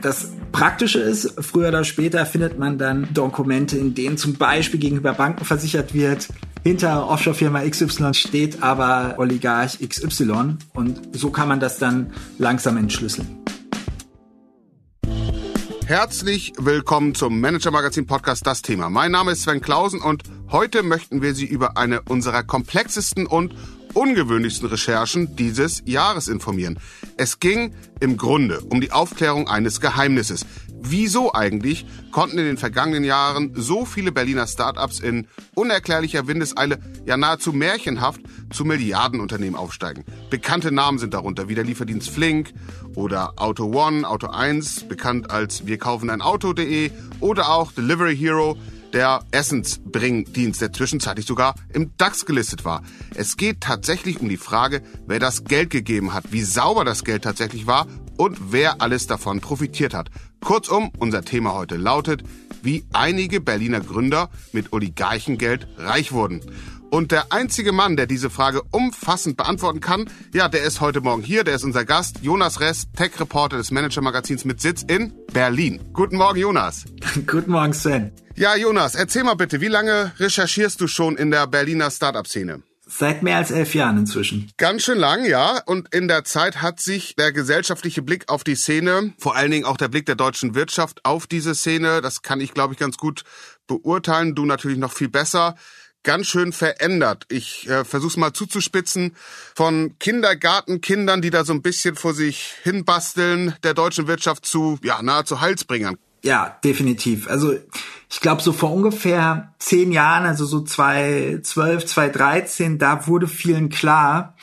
Das Praktische ist, früher oder später findet man dann Dokumente, in denen zum Beispiel gegenüber Banken versichert wird, hinter Offshore-Firma XY steht aber Oligarch XY und so kann man das dann langsam entschlüsseln. Herzlich willkommen zum Manager Magazin Podcast Das Thema. Mein Name ist Sven Klausen und heute möchten wir Sie über eine unserer komplexesten und ungewöhnlichsten Recherchen dieses Jahres informieren. Es ging im Grunde um die Aufklärung eines Geheimnisses. Wieso eigentlich konnten in den vergangenen Jahren so viele Berliner Startups in unerklärlicher Windeseile, ja nahezu märchenhaft, zu Milliardenunternehmen aufsteigen? Bekannte Namen sind darunter, wie der Lieferdienst Flink oder Auto One, Auto 1, bekannt als wir kaufen ein Auto.de oder auch Delivery Hero, der Essensbringdienst, der zwischenzeitlich sogar im DAX gelistet war. Es geht tatsächlich um die Frage, wer das Geld gegeben hat, wie sauber das Geld tatsächlich war und wer alles davon profitiert hat. Kurzum, unser Thema heute lautet, wie einige Berliner Gründer mit Oligarchengeld reich wurden. Und der einzige Mann, der diese Frage umfassend beantworten kann, ja, der ist heute Morgen hier, der ist unser Gast, Jonas Rest, Tech-Reporter des Manager-Magazins mit Sitz in Berlin. Guten Morgen, Jonas. Guten Morgen, Sven. Ja, Jonas, erzähl mal bitte, wie lange recherchierst du schon in der Berliner Startup-Szene? Seit mehr als elf Jahren inzwischen. Ganz schön lang, ja. Und in der Zeit hat sich der gesellschaftliche Blick auf die Szene, vor allen Dingen auch der Blick der deutschen Wirtschaft auf diese Szene, das kann ich, glaube ich, ganz gut beurteilen. Du natürlich noch viel besser ganz schön verändert. Ich äh, versuche es mal zuzuspitzen. Von Kindergartenkindern, die da so ein bisschen vor sich hinbasteln, der deutschen Wirtschaft zu, ja, nahezu Heilsbringern. Ja, definitiv. Also ich glaube, so vor ungefähr zehn Jahren, also so 2012, 2013, da wurde vielen klar,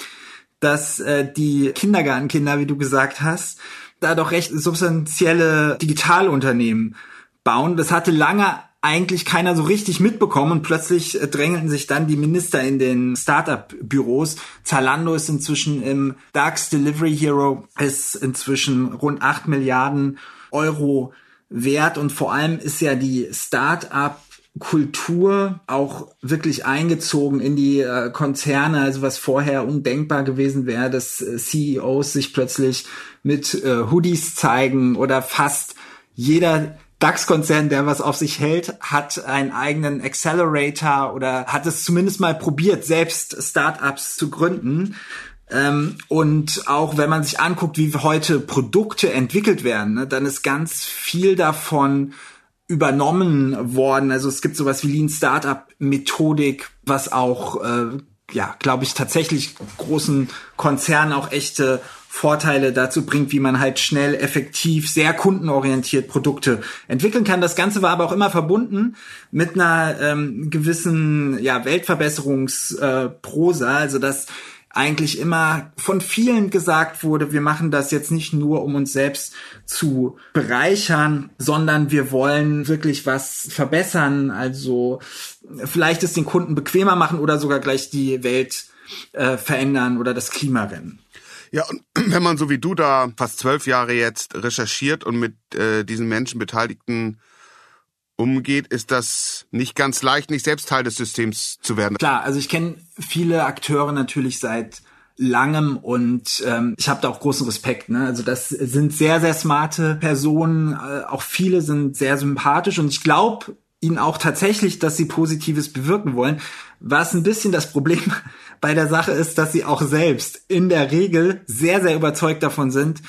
dass äh, die Kindergartenkinder, wie du gesagt hast, da doch recht substanzielle Digitalunternehmen bauen. Das hatte lange eigentlich keiner so richtig mitbekommen und plötzlich äh, drängelten sich dann die Minister in den Startup-Büros. Zalando ist inzwischen im DAX, Delivery Hero ist inzwischen rund acht Milliarden Euro wert und vor allem ist ja die Startup Kultur auch wirklich eingezogen in die äh, Konzerne, also was vorher undenkbar gewesen wäre, dass äh, CEOs sich plötzlich mit äh, Hoodies zeigen oder fast jeder DAX-Konzern, der was auf sich hält, hat einen eigenen Accelerator oder hat es zumindest mal probiert, selbst Startups zu gründen. Ähm, und auch wenn man sich anguckt, wie heute Produkte entwickelt werden, ne, dann ist ganz viel davon übernommen worden. Also es gibt sowas wie Lean Startup Methodik, was auch, äh, ja, glaube ich, tatsächlich großen Konzernen auch echte Vorteile dazu bringt, wie man halt schnell, effektiv, sehr kundenorientiert Produkte entwickeln kann. Das Ganze war aber auch immer verbunden mit einer ähm, gewissen ja, Weltverbesserungsprosa, äh, also dass eigentlich immer von vielen gesagt wurde, wir machen das jetzt nicht nur, um uns selbst zu bereichern, sondern wir wollen wirklich was verbessern, also vielleicht es den Kunden bequemer machen oder sogar gleich die Welt äh, verändern oder das Klima rennen. Ja, und wenn man so wie du da fast zwölf Jahre jetzt recherchiert und mit äh, diesen Menschen Beteiligten umgeht, ist das nicht ganz leicht, nicht selbst Teil des Systems zu werden. Klar, also ich kenne viele Akteure natürlich seit langem und ähm, ich habe da auch großen Respekt. Ne? Also das sind sehr, sehr smarte Personen, äh, auch viele sind sehr sympathisch und ich glaube ihnen auch tatsächlich, dass sie Positives bewirken wollen. Was ein bisschen das Problem bei der Sache ist, dass sie auch selbst in der Regel sehr, sehr überzeugt davon sind,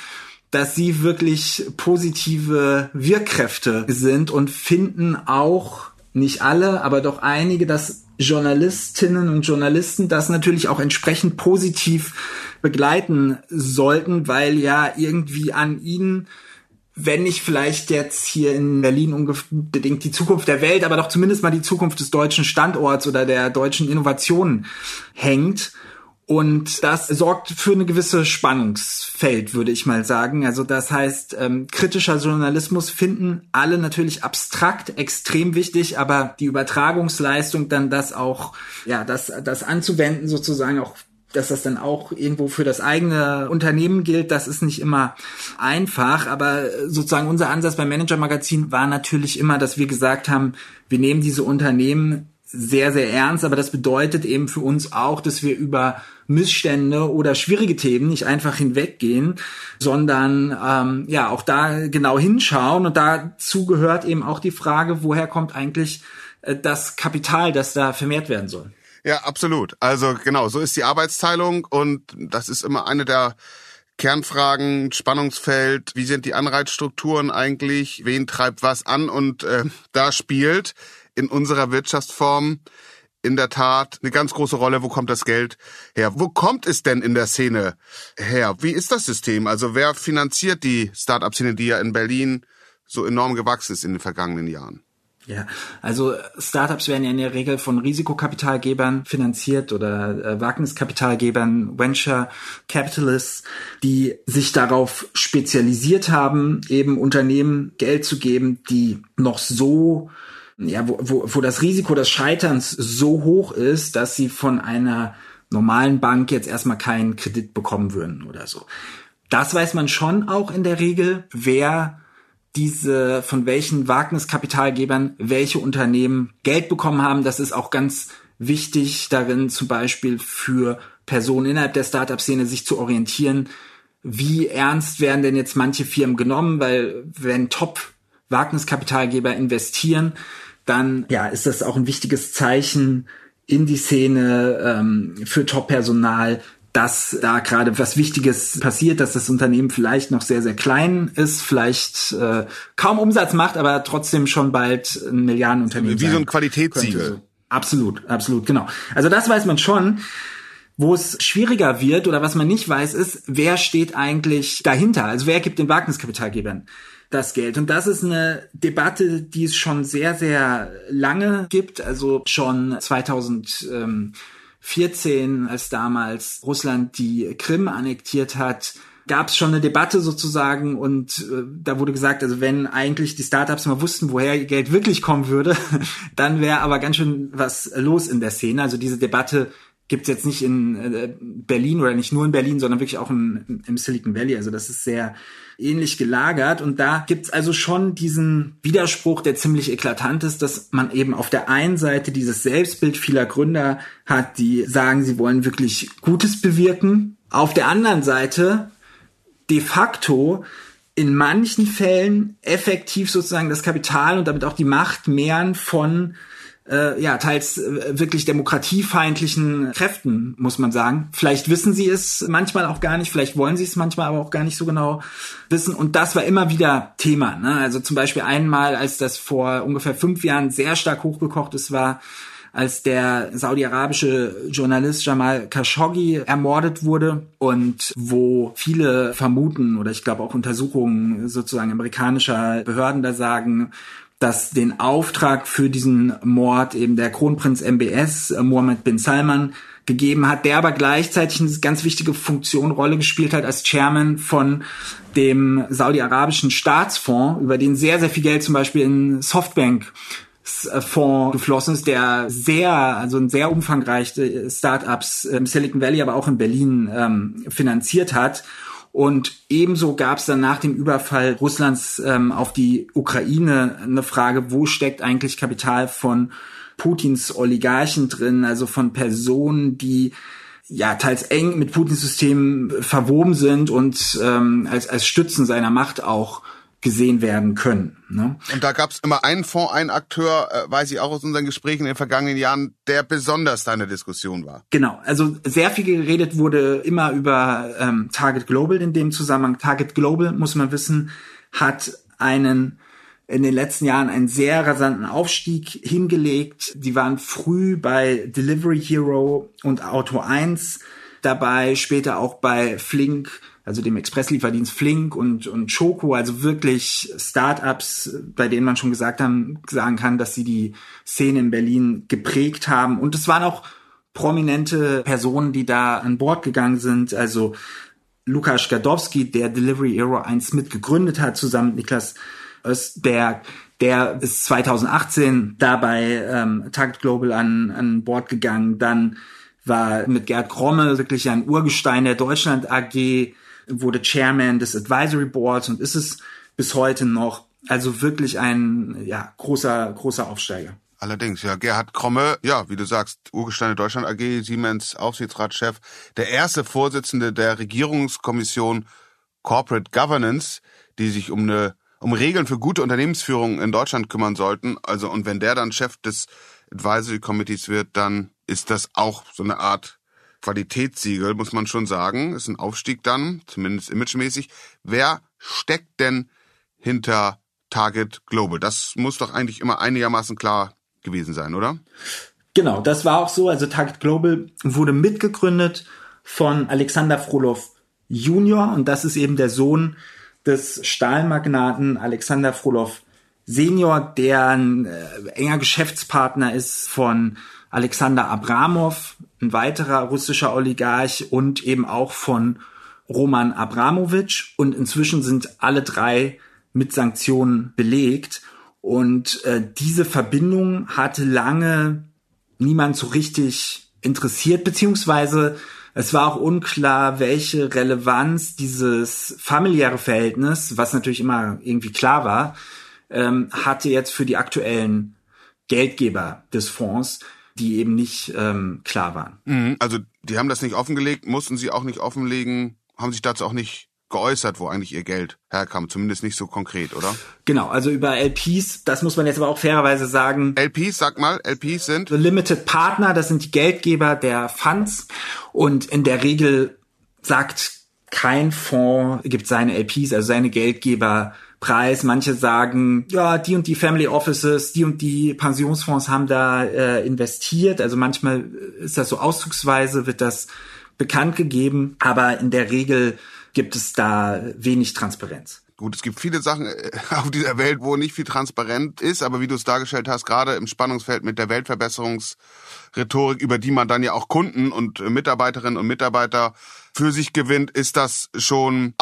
dass sie wirklich positive Wirkkräfte sind und finden auch, nicht alle, aber doch einige, dass Journalistinnen und Journalisten das natürlich auch entsprechend positiv begleiten sollten, weil ja irgendwie an ihnen wenn nicht vielleicht jetzt hier in Berlin unbedingt die Zukunft der Welt, aber doch zumindest mal die Zukunft des deutschen Standorts oder der deutschen Innovationen hängt. Und das sorgt für eine gewisse Spannungsfeld, würde ich mal sagen. Also das heißt, ähm, kritischer Journalismus finden alle natürlich abstrakt extrem wichtig, aber die Übertragungsleistung, dann das auch, ja, das, das anzuwenden sozusagen auch dass das dann auch irgendwo für das eigene Unternehmen gilt, das ist nicht immer einfach. Aber sozusagen unser Ansatz beim Manager Magazin war natürlich immer, dass wir gesagt haben, wir nehmen diese Unternehmen sehr, sehr ernst, aber das bedeutet eben für uns auch, dass wir über Missstände oder schwierige Themen nicht einfach hinweggehen, sondern ähm, ja auch da genau hinschauen. Und dazu gehört eben auch die Frage, woher kommt eigentlich äh, das Kapital, das da vermehrt werden soll. Ja, absolut. Also genau, so ist die Arbeitsteilung und das ist immer eine der Kernfragen, Spannungsfeld, wie sind die Anreizstrukturen eigentlich, wen treibt was an und äh, da spielt in unserer Wirtschaftsform in der Tat eine ganz große Rolle, wo kommt das Geld her? Wo kommt es denn in der Szene her? Wie ist das System? Also wer finanziert die Start-up-Szene, die ja in Berlin so enorm gewachsen ist in den vergangenen Jahren? Ja, also Startups werden ja in der Regel von Risikokapitalgebern finanziert oder äh, Wagniskapitalgebern, Venture Capitalists, die sich darauf spezialisiert haben, eben Unternehmen Geld zu geben, die noch so ja, wo, wo, wo das Risiko des Scheiterns so hoch ist, dass sie von einer normalen Bank jetzt erstmal keinen Kredit bekommen würden oder so. Das weiß man schon auch in der Regel, wer diese, von welchen Wagniskapitalgebern welche Unternehmen Geld bekommen haben. Das ist auch ganz wichtig darin, zum Beispiel für Personen innerhalb der Startup-Szene sich zu orientieren. Wie ernst werden denn jetzt manche Firmen genommen? Weil wenn Top-Wagniskapitalgeber investieren, dann ja, ist das auch ein wichtiges Zeichen in die Szene ähm, für Top-Personal, dass da gerade was Wichtiges passiert, dass das Unternehmen vielleicht noch sehr, sehr klein ist, vielleicht äh, kaum Umsatz macht, aber trotzdem schon bald ein Milliardenunternehmen Wie so ein Qualitätssiegel. Absolut, absolut, genau. Also das weiß man schon. Wo es schwieriger wird oder was man nicht weiß, ist, wer steht eigentlich dahinter? Also wer gibt den Wagniskapitalgebern das Geld? Und das ist eine Debatte, die es schon sehr, sehr lange gibt. Also schon 2000. Ähm, 14, als damals Russland die Krim annektiert hat, gab es schon eine Debatte sozusagen und äh, da wurde gesagt, also wenn eigentlich die Startups mal wussten, woher ihr Geld wirklich kommen würde, dann wäre aber ganz schön was los in der Szene. Also diese Debatte gibt's jetzt nicht in äh, Berlin oder nicht nur in Berlin, sondern wirklich auch in, im Silicon Valley. Also das ist sehr ähnlich gelagert. Und da gibt's also schon diesen Widerspruch, der ziemlich eklatant ist, dass man eben auf der einen Seite dieses Selbstbild vieler Gründer hat, die sagen, sie wollen wirklich Gutes bewirken. Auf der anderen Seite de facto in manchen Fällen effektiv sozusagen das Kapital und damit auch die Macht mehren von äh, ja, teils äh, wirklich demokratiefeindlichen Kräften, muss man sagen. Vielleicht wissen sie es manchmal auch gar nicht, vielleicht wollen sie es manchmal aber auch gar nicht so genau wissen. Und das war immer wieder Thema. Ne? Also zum Beispiel einmal, als das vor ungefähr fünf Jahren sehr stark hochgekocht ist, war als der saudi-arabische Journalist Jamal Khashoggi ermordet wurde und wo viele vermuten oder ich glaube auch Untersuchungen sozusagen amerikanischer Behörden da sagen, dass den Auftrag für diesen Mord eben der Kronprinz MBS, äh, Mohammed bin Salman, gegeben hat, der aber gleichzeitig eine ganz wichtige Funktion, Rolle gespielt hat als Chairman von dem saudi-arabischen Staatsfonds, über den sehr, sehr viel Geld zum Beispiel in Softbank äh, Fonds geflossen ist, der sehr, also ein sehr umfangreiche Startups im Silicon Valley, aber auch in Berlin ähm, finanziert hat. Und ebenso gab es dann nach dem Überfall Russlands ähm, auf die Ukraine eine Frage, wo steckt eigentlich Kapital von Putins Oligarchen drin, also von Personen, die ja teils eng mit Putins System verwoben sind und ähm, als, als Stützen seiner Macht auch gesehen werden können. Ne? Und da gab es immer einen Fonds, einen Akteur, äh, weiß ich auch aus unseren Gesprächen in den vergangenen Jahren, der besonders deine Diskussion war. Genau, also sehr viel geredet wurde immer über ähm, Target Global in dem Zusammenhang. Target Global, muss man wissen, hat einen in den letzten Jahren einen sehr rasanten Aufstieg hingelegt. Die waren früh bei Delivery Hero und Auto 1 dabei, später auch bei Flink also dem Expresslieferdienst Flink und, und Choco, also wirklich Startups, bei denen man schon gesagt haben, sagen kann, dass sie die Szene in Berlin geprägt haben. Und es waren auch prominente Personen, die da an Bord gegangen sind. Also Lukas Gadowski, der Delivery Hero 1 mitgegründet hat, zusammen mit Niklas Östberg, der ist 2018 dabei ähm, Target Global an, an Bord gegangen. Dann war mit Gerd Gromme wirklich ein Urgestein der Deutschland AG wurde Chairman des Advisory Boards und ist es bis heute noch. Also wirklich ein ja, großer, großer Aufsteiger. Allerdings, ja. Gerhard Kromme, ja, wie du sagst, Urgesteine Deutschland AG, Siemens Aufsichtsratschef, der erste Vorsitzende der Regierungskommission Corporate Governance, die sich um eine um Regeln für gute Unternehmensführung in Deutschland kümmern sollten. Also und wenn der dann Chef des Advisory Committees wird, dann ist das auch so eine Art Qualitätssiegel, muss man schon sagen. Ist ein Aufstieg dann, zumindest imagemäßig. Wer steckt denn hinter Target Global? Das muss doch eigentlich immer einigermaßen klar gewesen sein, oder? Genau, das war auch so. Also Target Global wurde mitgegründet von Alexander Frolov Junior und das ist eben der Sohn des Stahlmagnaten Alexander Frolov Senior, der ein äh, enger Geschäftspartner ist von Alexander Abramov, ein weiterer russischer Oligarch und eben auch von Roman Abramowitsch. Und inzwischen sind alle drei mit Sanktionen belegt. Und äh, diese Verbindung hatte lange niemand so richtig interessiert, beziehungsweise es war auch unklar, welche Relevanz dieses familiäre Verhältnis, was natürlich immer irgendwie klar war, ähm, hatte jetzt für die aktuellen Geldgeber des Fonds, die eben nicht ähm, klar waren. Mhm, also die haben das nicht offengelegt, mussten sie auch nicht offenlegen, haben sich dazu auch nicht geäußert, wo eigentlich ihr Geld herkam, zumindest nicht so konkret, oder? Genau, also über LPs, das muss man jetzt aber auch fairerweise sagen. LPs, sag mal, LPs sind? The Limited Partner, das sind die Geldgeber der Funds und in der Regel sagt kein Fonds, gibt seine LPs, also seine Geldgeber Preis. Manche sagen, ja, die und die Family Offices, die und die Pensionsfonds haben da äh, investiert. Also manchmal ist das so auszugsweise, wird das bekannt gegeben, aber in der Regel gibt es da wenig Transparenz. Gut, es gibt viele Sachen äh, auf dieser Welt, wo nicht viel transparent ist, aber wie du es dargestellt hast, gerade im Spannungsfeld mit der Weltverbesserungsrhetorik, über die man dann ja auch Kunden und Mitarbeiterinnen und Mitarbeiter für sich gewinnt, ist das schon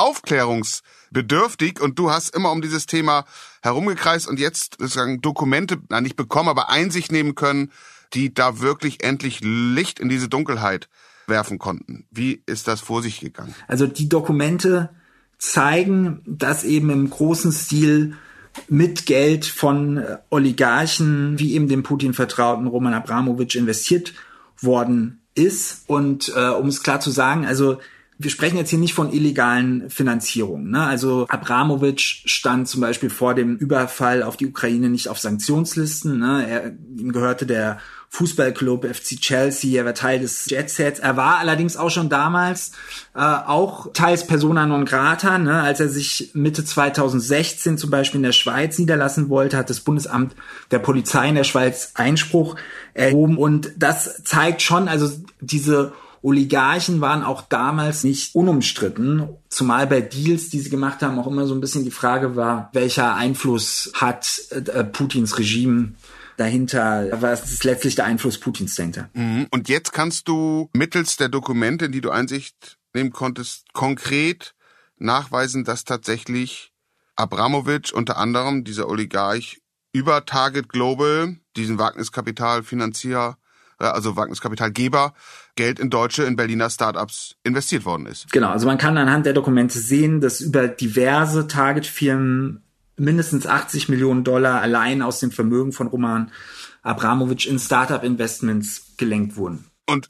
aufklärungsbedürftig und du hast immer um dieses Thema herumgekreist und jetzt sozusagen Dokumente, na nicht bekommen, aber Einsicht nehmen können, die da wirklich endlich Licht in diese Dunkelheit werfen konnten. Wie ist das vor sich gegangen? Also die Dokumente zeigen, dass eben im großen Stil mit Geld von Oligarchen, wie eben dem Putin-Vertrauten Roman Abramowitsch, investiert worden ist. Und äh, um es klar zu sagen, also wir sprechen jetzt hier nicht von illegalen Finanzierungen. Ne? Also Abramowitsch stand zum Beispiel vor dem Überfall auf die Ukraine nicht auf Sanktionslisten. Ne? Er, ihm gehörte der Fußballclub FC Chelsea, er war Teil des Jetsets. Er war allerdings auch schon damals äh, auch teils Persona non grata, ne? als er sich Mitte 2016 zum Beispiel in der Schweiz niederlassen wollte, hat das Bundesamt der Polizei in der Schweiz Einspruch erhoben und das zeigt schon, also diese Oligarchen waren auch damals nicht unumstritten, zumal bei Deals, die sie gemacht haben, auch immer so ein bisschen die Frage war, welcher Einfluss hat äh, Putins Regime dahinter, was ist letztlich der Einfluss Putins dahinter. Mhm. Und jetzt kannst du mittels der Dokumente, in die du Einsicht nehmen konntest, konkret nachweisen, dass tatsächlich Abramowitsch unter anderem, dieser Oligarch, über Target Global, diesen Wagniskapitalfinanzier, äh, also Wagniskapitalgeber, Geld in deutsche, in Berliner Startups investiert worden ist. Genau, also man kann anhand der Dokumente sehen, dass über diverse Target-Firmen mindestens 80 Millionen Dollar allein aus dem Vermögen von Roman Abramowitsch in Startup-Investments gelenkt wurden. Und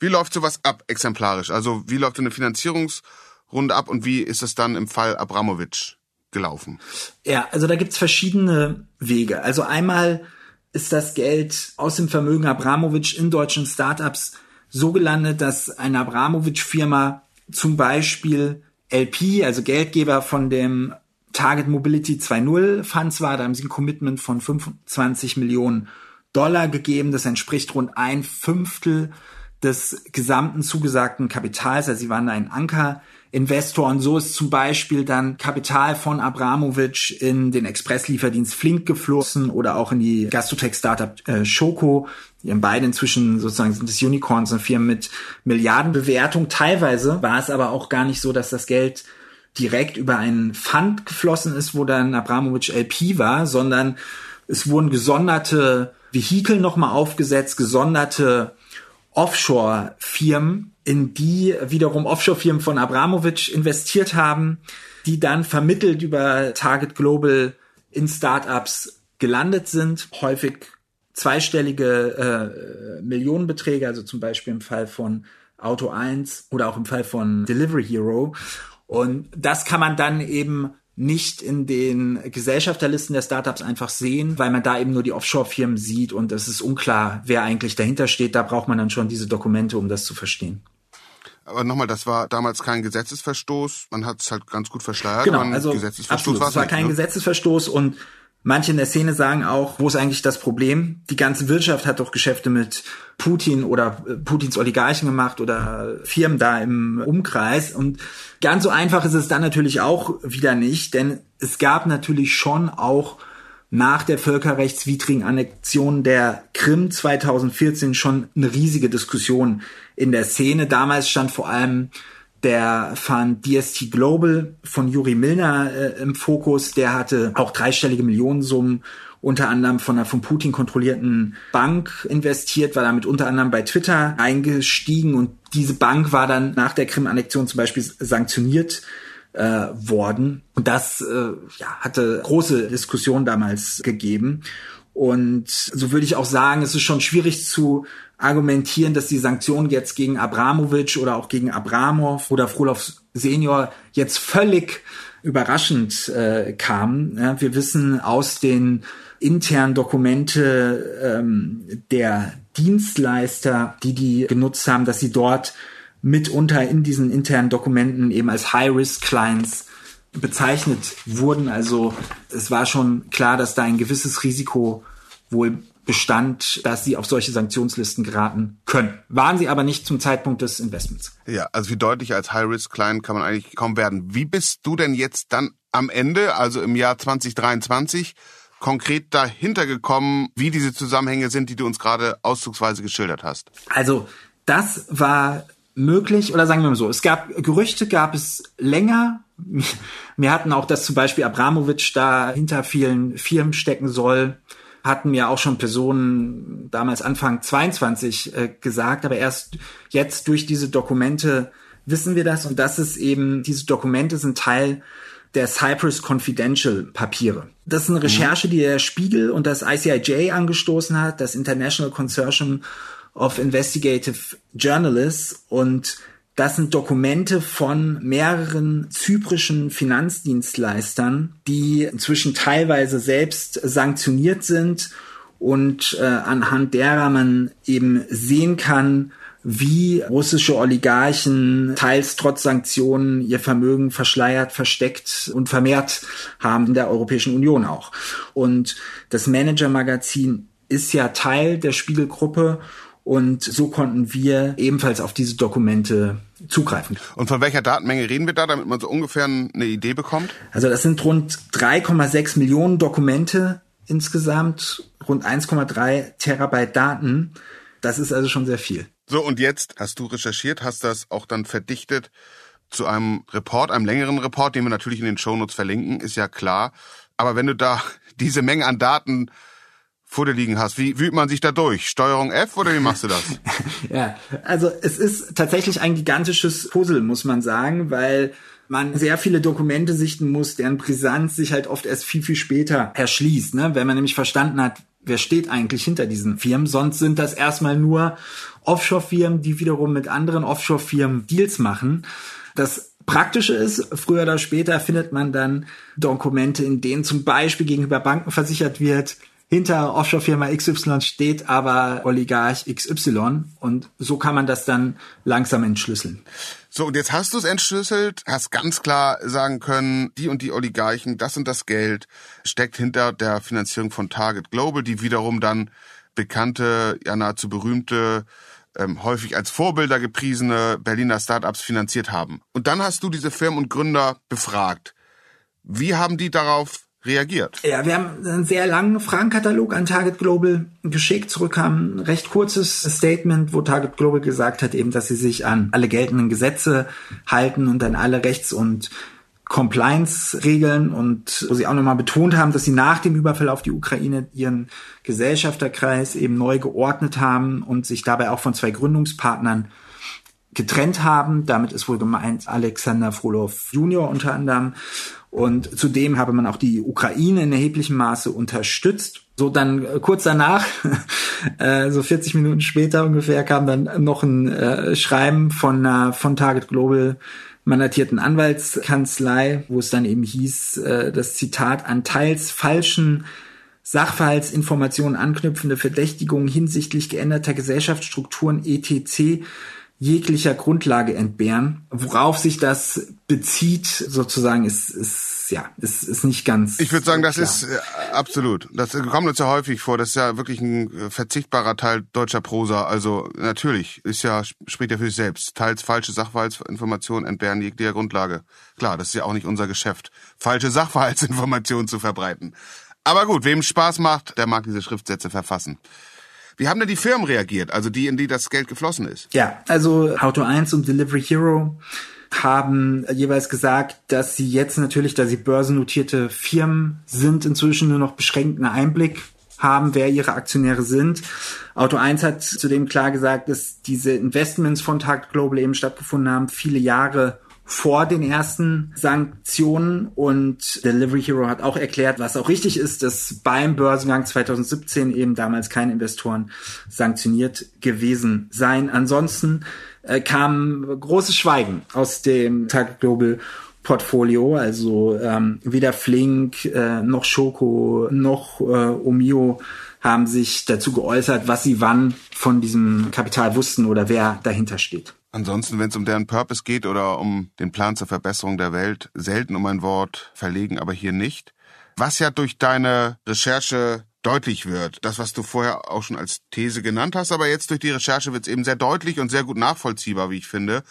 wie läuft sowas ab exemplarisch? Also wie läuft eine Finanzierungsrunde ab und wie ist es dann im Fall Abramowitsch gelaufen? Ja, also da gibt's verschiedene Wege. Also einmal ist das Geld aus dem Vermögen Abramowitsch in deutschen Startups so gelandet, dass eine Abramowitsch-Firma zum Beispiel LP, also Geldgeber von dem Target Mobility 2.0 Funds war. Da haben sie ein Commitment von 25 Millionen Dollar gegeben. Das entspricht rund ein Fünftel des gesamten zugesagten Kapitals. Also sie waren ein Ankerinvestor und so ist zum Beispiel dann Kapital von Abramowitsch in den Expresslieferdienst Flink geflossen oder auch in die Gastrotech-Startup äh, Schoko. Die haben beide inzwischen sozusagen sind das Unicorns und Firmen mit Milliardenbewertung. Teilweise war es aber auch gar nicht so, dass das Geld direkt über einen Fund geflossen ist, wo dann Abramowitsch LP war, sondern es wurden gesonderte Vehikel nochmal aufgesetzt, gesonderte Offshore-Firmen, in die wiederum Offshore-Firmen von Abramowitsch investiert haben, die dann vermittelt über Target Global in Startups gelandet sind, häufig zweistellige äh, Millionenbeträge, also zum Beispiel im Fall von Auto 1 oder auch im Fall von Delivery Hero. Und das kann man dann eben nicht in den Gesellschafterlisten der Startups einfach sehen, weil man da eben nur die Offshore-Firmen sieht und es ist unklar, wer eigentlich dahinter steht. Da braucht man dann schon diese Dokumente, um das zu verstehen. Aber nochmal, das war damals kein Gesetzesverstoß. Man hat es halt ganz gut verschleiert. Genau, also Gesetzesverstoß absolut, es war kein ne? Gesetzesverstoß und Manche in der Szene sagen auch, wo ist eigentlich das Problem? Die ganze Wirtschaft hat doch Geschäfte mit Putin oder äh, Putins Oligarchen gemacht oder Firmen da im Umkreis. Und ganz so einfach ist es dann natürlich auch wieder nicht, denn es gab natürlich schon auch nach der völkerrechtswidrigen Annexion der Krim 2014 schon eine riesige Diskussion in der Szene. Damals stand vor allem der fand DST Global von Juri Milner äh, im Fokus. Der hatte auch dreistellige Millionensummen unter anderem von einer von Putin kontrollierten Bank investiert, war damit unter anderem bei Twitter eingestiegen und diese Bank war dann nach der Krim-Annexion zum Beispiel sanktioniert äh, worden. Und das äh, ja, hatte große Diskussion damals gegeben. Und so würde ich auch sagen, es ist schon schwierig zu argumentieren, dass die Sanktionen jetzt gegen Abramovic oder auch gegen Abramov oder Frolov Senior jetzt völlig überraschend äh, kamen. Ja, wir wissen aus den internen Dokumente ähm, der Dienstleister, die die genutzt haben, dass sie dort mitunter in diesen internen Dokumenten eben als High-Risk-Clients bezeichnet wurden. Also es war schon klar, dass da ein gewisses Risiko wohl bestand, dass sie auf solche Sanktionslisten geraten können. Waren sie aber nicht zum Zeitpunkt des Investments. Ja, also wie deutlich als High-Risk-Client kann man eigentlich kaum werden. Wie bist du denn jetzt dann am Ende, also im Jahr 2023, konkret dahinter gekommen, wie diese Zusammenhänge sind, die du uns gerade auszugsweise geschildert hast? Also das war möglich, oder sagen wir mal so, es gab Gerüchte, gab es länger. Wir hatten auch, dass zum Beispiel Abramowitsch da hinter vielen Firmen stecken soll hatten mir auch schon Personen damals Anfang 22 äh, gesagt, aber erst jetzt durch diese Dokumente wissen wir das und das ist eben, diese Dokumente sind Teil der Cyprus Confidential Papiere. Das ist eine mhm. Recherche, die der Spiegel und das ICIJ angestoßen hat, das International Consortium of Investigative Journalists und das sind Dokumente von mehreren zyprischen Finanzdienstleistern, die inzwischen teilweise selbst sanktioniert sind und äh, anhand derer man eben sehen kann, wie russische Oligarchen teils trotz Sanktionen ihr Vermögen verschleiert, versteckt und vermehrt haben in der Europäischen Union auch. Und das Manager-Magazin ist ja Teil der Spiegelgruppe und so konnten wir ebenfalls auf diese Dokumente zugreifen. Und von welcher Datenmenge reden wir da, damit man so ungefähr eine Idee bekommt? Also das sind rund 3,6 Millionen Dokumente insgesamt, rund 1,3 Terabyte Daten. Das ist also schon sehr viel. So, und jetzt hast du recherchiert, hast das auch dann verdichtet zu einem Report, einem längeren Report, den wir natürlich in den Shownotes verlinken, ist ja klar. Aber wenn du da diese Menge an Daten vor dir liegen hast. Wie wühlt man sich da durch? Steuerung F oder wie machst du das? ja, also es ist tatsächlich ein gigantisches Puzzle, muss man sagen, weil man sehr viele Dokumente sichten muss, deren Brisanz sich halt oft erst viel, viel später erschließt. Ne? Wenn man nämlich verstanden hat, wer steht eigentlich hinter diesen Firmen. Sonst sind das erstmal nur Offshore-Firmen, die wiederum mit anderen Offshore-Firmen Deals machen. Das Praktische ist, früher oder später findet man dann Dokumente, in denen zum Beispiel gegenüber Banken versichert wird, hinter Offshore-Firma XY steht aber Oligarch XY und so kann man das dann langsam entschlüsseln. So, und jetzt hast du es entschlüsselt, hast ganz klar sagen können, die und die Oligarchen, das und das Geld steckt hinter der Finanzierung von Target Global, die wiederum dann bekannte, ja nahezu berühmte, ähm, häufig als Vorbilder gepriesene Berliner Startups finanziert haben. Und dann hast du diese Firmen und Gründer befragt. Wie haben die darauf reagiert. Ja, wir haben einen sehr langen Fragenkatalog an Target Global geschickt. Zurück haben ein recht kurzes Statement, wo Target Global gesagt hat, eben, dass sie sich an alle geltenden Gesetze halten und an alle Rechts- und Compliance-Regeln und wo sie auch nochmal betont haben, dass sie nach dem Überfall auf die Ukraine ihren Gesellschafterkreis eben neu geordnet haben und sich dabei auch von zwei Gründungspartnern getrennt haben. Damit ist wohl gemeint Alexander Frolov Junior unter anderem und zudem habe man auch die Ukraine in erheblichem Maße unterstützt. So dann äh, kurz danach, äh, so 40 Minuten später ungefähr, kam dann noch ein äh, Schreiben von von Target Global mandatierten Anwaltskanzlei, wo es dann eben hieß, das Zitat an teils falschen Sachverhaltsinformationen anknüpfende Verdächtigungen hinsichtlich geänderter Gesellschaftsstrukturen etc jeglicher Grundlage entbehren. Worauf sich das bezieht, sozusagen, ist, ist ja, ist, ist nicht ganz. Ich würde sagen, das klar. ist äh, absolut. Das kommt uns ja häufig vor. Das ist ja wirklich ein äh, verzichtbarer Teil deutscher Prosa. Also natürlich ist ja spricht ja für sich selbst. Teils falsche Sachverhaltsinformationen entbehren jeglicher Grundlage. Klar, das ist ja auch nicht unser Geschäft, falsche Sachverhaltsinformationen zu verbreiten. Aber gut, wem Spaß macht, der mag diese Schriftsätze verfassen. Wie haben denn die Firmen reagiert, also die, in die das Geld geflossen ist? Ja, also Auto 1 und Delivery Hero haben jeweils gesagt, dass sie jetzt natürlich, da sie börsennotierte Firmen sind, inzwischen nur noch beschränkten Einblick haben, wer ihre Aktionäre sind. Auto 1 hat zudem klar gesagt, dass diese Investments von Tag Global eben stattgefunden haben, viele Jahre vor den ersten Sanktionen und Delivery Hero hat auch erklärt, was auch richtig ist, dass beim Börsengang 2017 eben damals keine Investoren sanktioniert gewesen seien. Ansonsten äh, kam großes Schweigen aus dem Target Global Portfolio, also ähm, weder Flink äh, noch Schoko noch äh, Omio haben sich dazu geäußert, was sie wann von diesem Kapital wussten oder wer dahinter steht. Ansonsten, wenn es um deren Purpose geht oder um den Plan zur Verbesserung der Welt, selten um ein Wort verlegen, aber hier nicht. Was ja durch deine Recherche deutlich wird, das, was du vorher auch schon als These genannt hast, aber jetzt durch die Recherche wird es eben sehr deutlich und sehr gut nachvollziehbar, wie ich finde,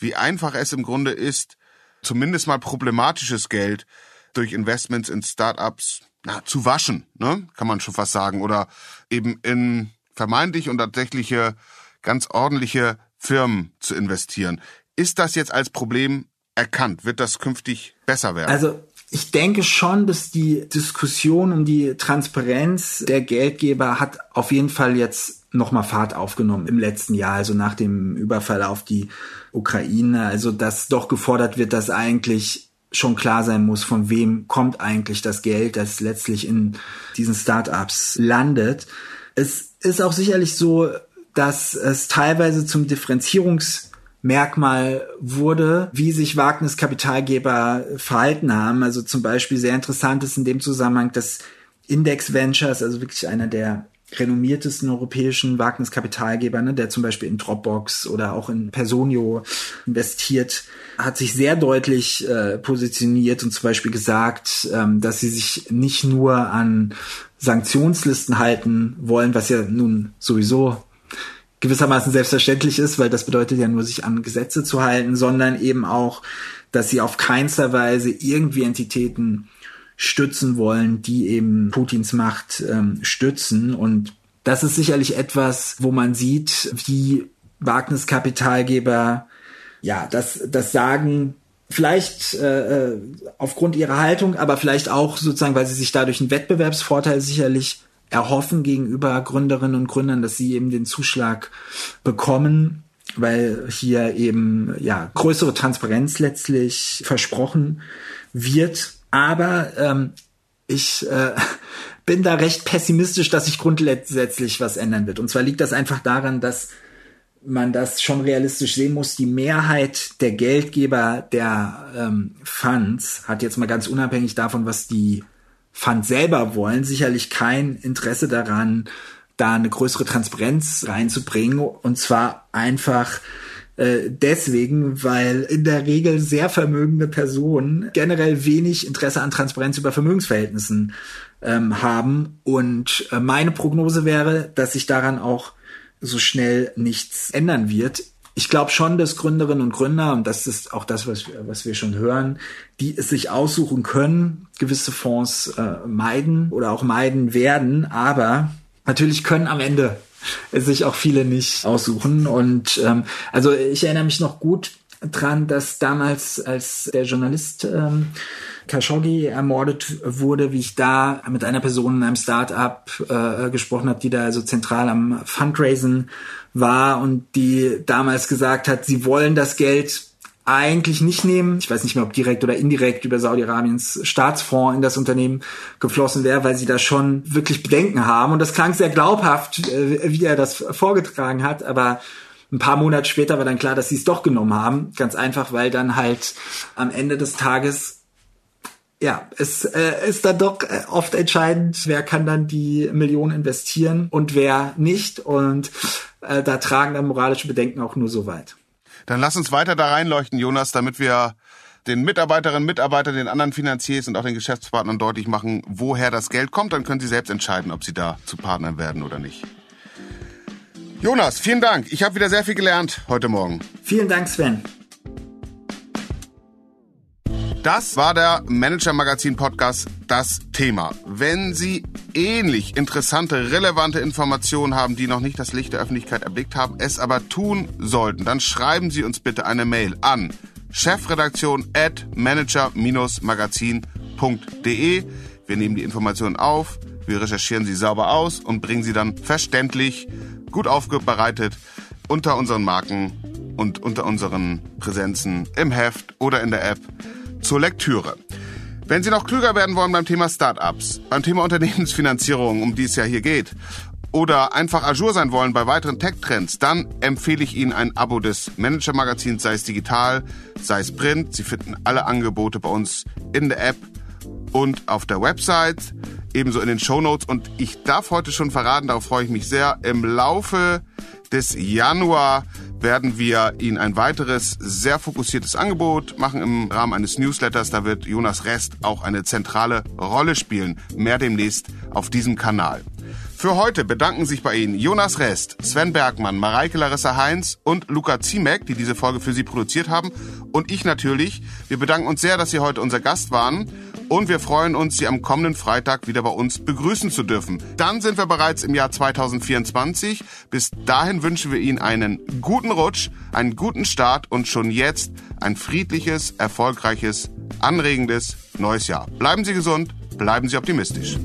wie einfach es im Grunde ist, zumindest mal problematisches Geld durch Investments in Startups na, zu waschen, ne? kann man schon fast sagen, oder eben in vermeintlich und tatsächliche ganz ordentliche Firmen zu investieren. Ist das jetzt als Problem erkannt? Wird das künftig besser werden? Also ich denke schon, dass die Diskussion um die Transparenz der Geldgeber hat auf jeden Fall jetzt nochmal Fahrt aufgenommen im letzten Jahr, also nach dem Überfall auf die Ukraine. Also dass doch gefordert wird, dass eigentlich schon klar sein muss, von wem kommt eigentlich das Geld, das letztlich in diesen Startups landet. Es ist auch sicherlich so, dass es teilweise zum Differenzierungsmerkmal wurde, wie sich Wagniskapitalgeber verhalten haben. Also zum Beispiel sehr interessant ist in dem Zusammenhang, dass Index Ventures, also wirklich einer der renommiertesten europäischen Wagniskapitalgeber, ne, der zum Beispiel in Dropbox oder auch in Personio investiert, hat sich sehr deutlich äh, positioniert und zum Beispiel gesagt, ähm, dass sie sich nicht nur an Sanktionslisten halten wollen, was ja nun sowieso gewissermaßen selbstverständlich ist, weil das bedeutet ja nur, sich an Gesetze zu halten, sondern eben auch, dass sie auf keinster Weise irgendwie Entitäten stützen wollen, die eben Putins Macht ähm, stützen. Und das ist sicherlich etwas, wo man sieht, wie Wagniskapitalgeber ja das, das sagen, vielleicht äh, äh aufgrund ihrer Haltung, aber vielleicht auch sozusagen, weil sie sich dadurch einen Wettbewerbsvorteil sicherlich erhoffen gegenüber Gründerinnen und Gründern, dass sie eben den Zuschlag bekommen, weil hier eben ja größere Transparenz letztlich versprochen wird. Aber ähm, ich äh, bin da recht pessimistisch, dass sich grundsätzlich was ändern wird. Und zwar liegt das einfach daran, dass man das schon realistisch sehen muss. Die Mehrheit der Geldgeber der ähm, Funds hat jetzt mal ganz unabhängig davon, was die Fund selber wollen, sicherlich kein Interesse daran, da eine größere Transparenz reinzubringen. Und zwar einfach äh, deswegen, weil in der Regel sehr vermögende Personen generell wenig Interesse an Transparenz über Vermögensverhältnissen ähm, haben. Und äh, meine Prognose wäre, dass sich daran auch so schnell nichts ändern wird ich glaube schon, dass Gründerinnen und Gründer, und das ist auch das, was, was wir schon hören, die es sich aussuchen können, gewisse Fonds äh, meiden oder auch meiden werden, aber natürlich können am Ende es sich auch viele nicht aussuchen. Und ähm, also ich erinnere mich noch gut dran, dass damals, als der Journalist ähm, Khashoggi ermordet wurde, wie ich da mit einer Person in einem Start-up äh, gesprochen habe, die da also zentral am Fundraisen war und die damals gesagt hat, sie wollen das Geld eigentlich nicht nehmen. Ich weiß nicht mehr, ob direkt oder indirekt über Saudi-Arabiens Staatsfonds in das Unternehmen geflossen wäre, weil sie da schon wirklich Bedenken haben. Und das klang sehr glaubhaft, äh, wie er das vorgetragen hat, aber ein paar Monate später war dann klar, dass sie es doch genommen haben. Ganz einfach, weil dann halt am Ende des Tages ja, es äh, ist dann doch äh, oft entscheidend, wer kann dann die Millionen investieren und wer nicht. Und äh, da tragen dann moralische Bedenken auch nur so weit. Dann lass uns weiter da reinleuchten, Jonas, damit wir den Mitarbeiterinnen, Mitarbeitern, den anderen Finanziers und auch den Geschäftspartnern deutlich machen, woher das Geld kommt. Dann können sie selbst entscheiden, ob sie da zu Partnern werden oder nicht. Jonas, vielen Dank. Ich habe wieder sehr viel gelernt heute Morgen. Vielen Dank, Sven. Das war der Manager Magazin Podcast, das Thema. Wenn Sie ähnlich interessante, relevante Informationen haben, die noch nicht das Licht der Öffentlichkeit erblickt haben, es aber tun sollten, dann schreiben Sie uns bitte eine Mail an chefredaktion at manager-magazin.de. Wir nehmen die Informationen auf, wir recherchieren sie sauber aus und bringen sie dann verständlich, gut aufbereitet unter unseren Marken und unter unseren Präsenzen im Heft oder in der App zur Lektüre. Wenn Sie noch klüger werden wollen beim Thema Startups, beim Thema Unternehmensfinanzierung, um die es ja hier geht, oder einfach Azure sein wollen bei weiteren Tech-Trends, dann empfehle ich Ihnen ein Abo des Manager-Magazins, sei es digital, sei es print. Sie finden alle Angebote bei uns in der App und auf der Website, ebenso in den Show Notes. Und ich darf heute schon verraten, darauf freue ich mich sehr, im Laufe des Januar werden wir Ihnen ein weiteres sehr fokussiertes Angebot machen im Rahmen eines Newsletters. Da wird Jonas Rest auch eine zentrale Rolle spielen. Mehr demnächst auf diesem Kanal. Für heute bedanken sich bei Ihnen Jonas Rest, Sven Bergmann, Mareike Larissa Heinz und Luca Ziemek, die diese Folge für Sie produziert haben. Und ich natürlich. Wir bedanken uns sehr, dass Sie heute unser Gast waren. Und wir freuen uns, Sie am kommenden Freitag wieder bei uns begrüßen zu dürfen. Dann sind wir bereits im Jahr 2024. Bis dahin wünschen wir Ihnen einen guten Rutsch, einen guten Start und schon jetzt ein friedliches, erfolgreiches, anregendes neues Jahr. Bleiben Sie gesund, bleiben Sie optimistisch.